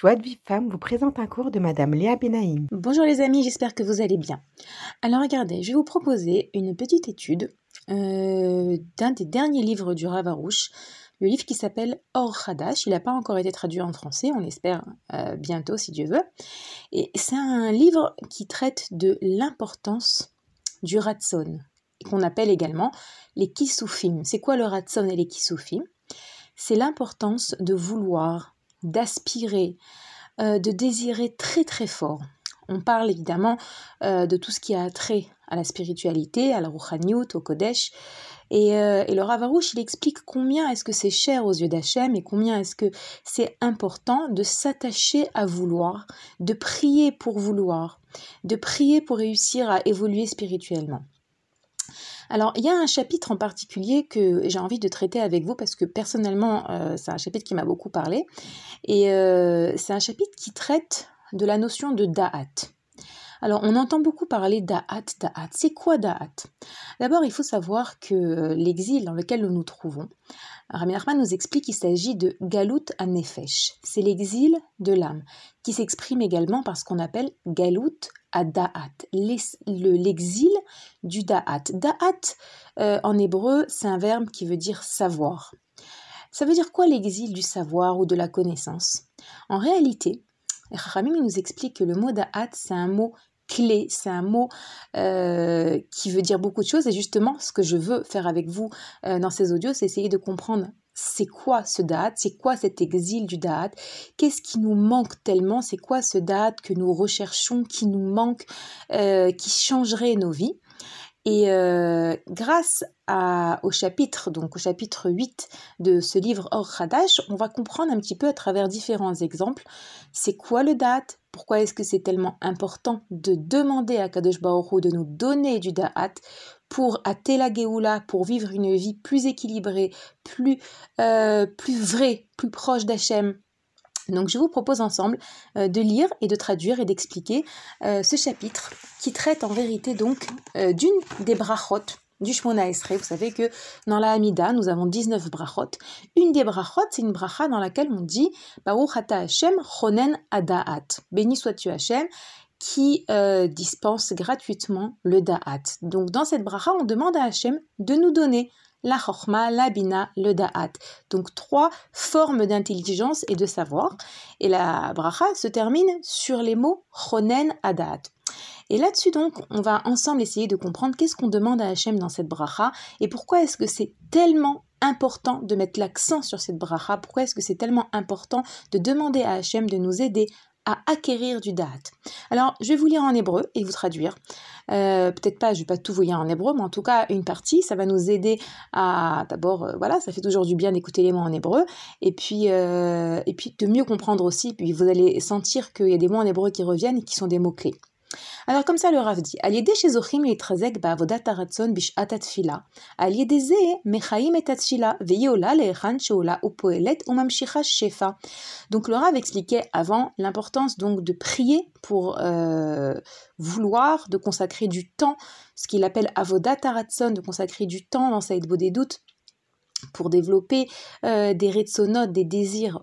Joie de Femme vous présente un cours de Madame Léa Benaïm. Bonjour les amis, j'espère que vous allez bien. Alors regardez, je vais vous proposer une petite étude euh, d'un des derniers livres du Ravarouche, le livre qui s'appelle Or Hadash. Il n'a pas encore été traduit en français, on l'espère euh, bientôt si Dieu veut. Et c'est un livre qui traite de l'importance du Ratson, qu'on appelle également les Kisufim. C'est quoi le Ratson et les Kisufim C'est l'importance de vouloir, d'aspirer, euh, de désirer très très fort. On parle évidemment euh, de tout ce qui a trait à la spiritualité, à la Rouhaniout, au Kodesh. Et, euh, et le Ravarouche, il explique combien est-ce que c'est cher aux yeux d'Hachem et combien est-ce que c'est important de s'attacher à vouloir, de prier pour vouloir, de prier pour réussir à évoluer spirituellement. Alors, il y a un chapitre en particulier que j'ai envie de traiter avec vous parce que personnellement, euh, c'est un chapitre qui m'a beaucoup parlé. Et euh, c'est un chapitre qui traite de la notion de da'at. Alors, on entend beaucoup parler da'at, da'at. C'est quoi da'at D'abord, il faut savoir que l'exil dans lequel nous nous trouvons, Rami Rahman nous explique qu'il s'agit de Galut Nefesh. C'est l'exil de l'âme, qui s'exprime également par ce qu'on appelle Galut Da'at, l'exil du Da'at. Da'at, euh, en hébreu, c'est un verbe qui veut dire savoir. Ça veut dire quoi l'exil du savoir ou de la connaissance? En réalité, Ramim nous explique que le mot Da'at, c'est un mot clé, c'est un mot euh, qui veut dire beaucoup de choses. Et justement ce que je veux faire avec vous euh, dans ces audios, c'est essayer de comprendre c'est quoi ce date, c'est quoi cet exil du date, qu'est-ce qui nous manque tellement, c'est quoi ce date que nous recherchons, qui nous manque, euh, qui changerait nos vies? Et euh, grâce au chapitre, donc au chapitre 8 de ce livre Or Hadash, on va comprendre un petit peu à travers différents exemples, c'est quoi le date, pourquoi est-ce que c'est tellement important de demander à Kadosh Baruch de nous donner du da'at pour la Geoula, pour vivre une vie plus équilibrée, plus, euh, plus vraie, plus proche d'Hachem, donc je vous propose ensemble euh, de lire et de traduire et d'expliquer euh, ce chapitre qui traite en vérité donc euh, d'une des brachot du Shmona Esrei. Vous savez que dans la Hamida, nous avons 19 brachot. Une des brachot, c'est une bracha dans laquelle on dit Baruch Hashem Chonen Adaat. Béni sois-tu Hashem qui dispense gratuitement le Da'at. Donc dans cette bracha, on demande à Hashem de nous donner la chorma, la bina, le da'at. Donc trois formes d'intelligence et de savoir. Et la bracha se termine sur les mots chonen adat. Et là-dessus donc, on va ensemble essayer de comprendre qu'est-ce qu'on demande à Hachem dans cette bracha et pourquoi est-ce que c'est tellement important de mettre l'accent sur cette bracha, pourquoi est-ce que c'est tellement important de demander à Hachem de nous aider à acquérir du date. Alors, je vais vous lire en hébreu et vous traduire. Euh, peut-être pas, je vais pas tout vous lire en hébreu, mais en tout cas, une partie, ça va nous aider à, d'abord, euh, voilà, ça fait toujours du bien d'écouter les mots en hébreu, et puis, euh, et puis de mieux comprendre aussi, puis vous allez sentir qu'il y a des mots en hébreu qui reviennent et qui sont des mots-clés. Alors comme ça le Rav dit, al yede shezochim litrezek ba'avodat haratzon bishat atfila, al yede ze mechaim et atfila, ve'yola le'echan sheola upoelet umamshicha shefa. Donc le Rav expliquait avant l'importance donc de prier pour euh, vouloir, de consacrer du temps, ce qu'il appelle avodat haratzon, de consacrer du temps dans Saïd des doutes pour développer euh, des retsonotes, des désirs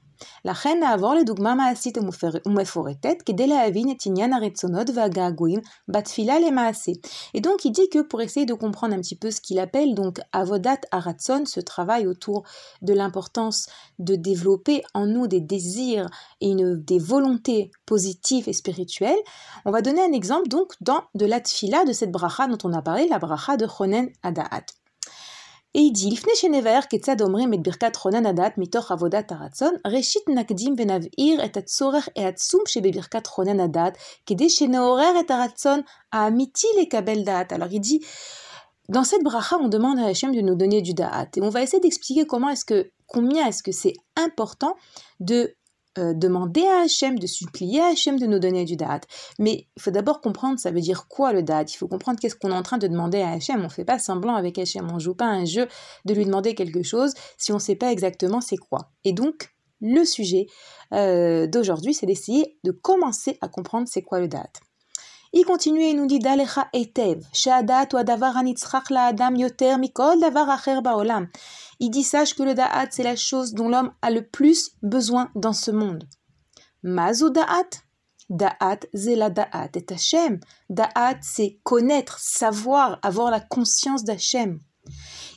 לכן נעבור לדוגמה מעשית ומפורטת כדי להבין את עניין הרצונות והגעגועים בתפילה למעשה. Et donc il dit que pour essayer de comprendre un petit peu ce qu'il appelle donc avodat aratzon, ce travail autour de l'importance de développer en nous des désirs et une, des volontés positives et spirituelles, on va donner un exemple donc dans de la tfila de cette bracha dont on a parlé, la bracha de Chonen Adaat. Et il dit, לפני שנבאר כיצד אומרים את ברכת חונן הדעת מתוך עבודת הרצון, ראשית נקדים ונבהיר את הצורך העצום שבברכת חונן הדעת, כדי שנעורר את הרצון האמיתי לקבל דעת. Alors il dit, dans cette bracha, on demande à Hachem de nous donner du da'at. Et on va essayer d'expliquer comment est-ce que, combien est-ce que c'est important de euh, demander à Hachem, de supplier à Hachem de nous donner du da'at. Mais il faut d'abord comprendre ça veut dire quoi le da'at? Il faut comprendre qu'est-ce qu'on est en train de demander à Hachem. On ne fait pas semblant avec Hachem. On ne joue pas un jeu de lui demander quelque chose si on ne sait pas exactement c'est quoi. Et donc, le sujet euh, d'aujourd'hui, c'est d'essayer de commencer à comprendre c'est quoi le da'at. Il continue et nous dit Dalecha etev, she'adat ou adavar hanitzchach la'adam yoter mikol davar acher ba'olam. Il dit sache que le da'at c'est la chose dont l'homme a le plus besoin dans ce monde. Mazu da'at? Da'at zela da'at et Hashem. Da'at c'est connaître, savoir, avoir la conscience d'Hachem.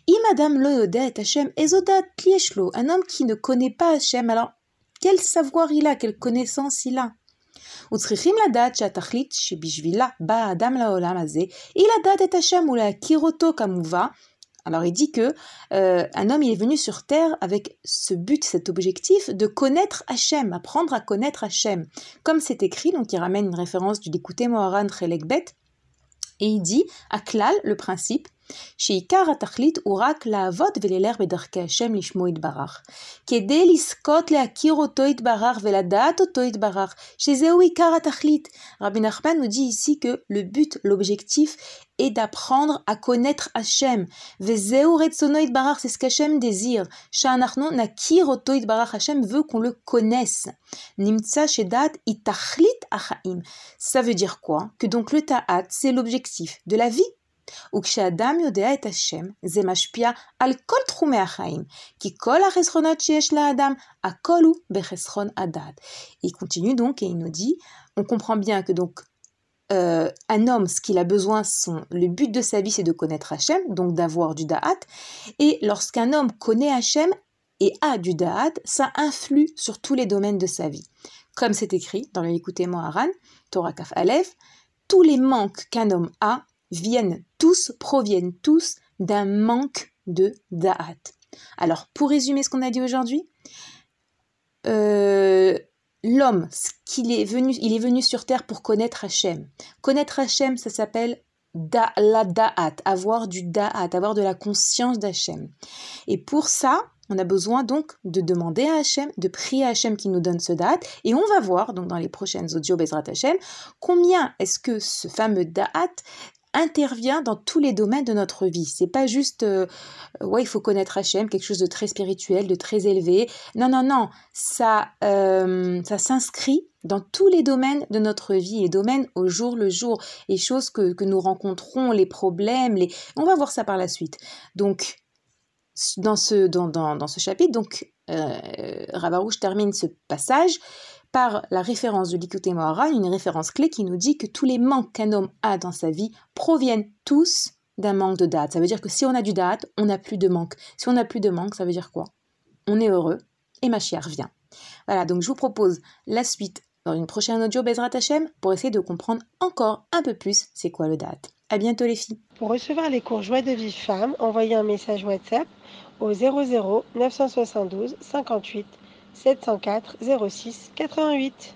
Imadam lo yoda et Hashem ezodat lieshlo. Un homme qui ne connaît pas Hachem, alors quel savoir il a, quelle connaissance il a? וצריכים לדעת שהתכלית שבשבילה בא האדם לעולם הזה, היא לדעת את השם ולהכיר אותו כמובן. Alors il dit que euh, un homme il est venu sur terre avec ce but, cet objectif de connaître Hachem, apprendre à connaître Hachem. Comme c'est écrit, donc il ramène une référence du l'écouter Moharan Trelekbet, et il dit, à Klal, le principe, שעיקר התכלית הוא רק לעבוד וללך בדרכי השם לשמו יתברך. כדי לזכות להכיר אותו יתברך ולדעת אותו יתברך, שזהו עיקר התכלית. Rabbi Nachman nous dit ici que le but, l'objectif est d'apprendre à connaître Hachem. וזהו רצונו יתברך, c'est ce qu'Hachem désire. שאנחנו נכיר אותו יתברך, Hachem veut qu'on le connaisse. נמצא שדעת היא תכלית החיים. Ça veut dire quoi Que donc le ta'at, c'est l'objectif de la vie. וכשאדם יודע את השם, זה משפיע על כל תחומי החיים, כי כל החסכונות שיש לאדם, הכל הוא בחסכון הדעת. Il continue donc et il nous dit, on comprend bien que donc euh, un homme, ce qu'il a besoin, son, le but de sa vie, c'est de connaître Hachem, donc d'avoir du da'at. Et lorsqu'un homme connaît Hachem et a du da'at, ça influe sur tous les domaines de sa vie. Comme c'est écrit dans le Écoutez-moi Haran, Torah Kaf Aleph, tous les manques qu'un homme a viennent tous, proviennent tous d'un manque de da'at. Alors, pour résumer ce qu'on a dit aujourd'hui, euh, l'homme, qu'il venu, il est venu sur terre pour connaître Hachem. Connaître Hachem, ça s'appelle la da'at, avoir du da'at, avoir de la conscience d'Hachem. Et pour ça, on a besoin donc de demander à Hachem, de prier à Hachem qui nous donne ce da'at. Et on va voir, donc dans les prochaines audios Bezrat Hachem, combien est-ce que ce fameux da'at intervient dans tous les domaines de notre vie. C'est pas juste, euh, il faut connaître Hachem, quelque chose de très spirituel, de très élevé. Non, non, non, ça, euh, ça s'inscrit dans tous les domaines de notre vie, les domaines au jour le jour, les choses que, que nous rencontrons, les problèmes, les... on va voir ça par la suite. Donc, dans ce, dans, dans, dans ce chapitre, donc, euh, termine ce passage par la référence de l'Ikute Mohara, une référence clé qui nous dit que tous les manques qu'un homme a dans sa vie proviennent tous d'un manque de date. Ça veut dire que si on a du date, on n'a plus de manque. Si on n'a plus de manque, ça veut dire quoi? On est heureux et ma chère vient. Voilà, donc je vous propose la suite dans une prochaine audio Bezrat Hashem pour essayer de comprendre encore un peu plus c'est quoi le date. À bientôt les filles. Pour recevoir les cours Joie de vie femme, envoyez un message WhatsApp au 00 972 58 704 06 88.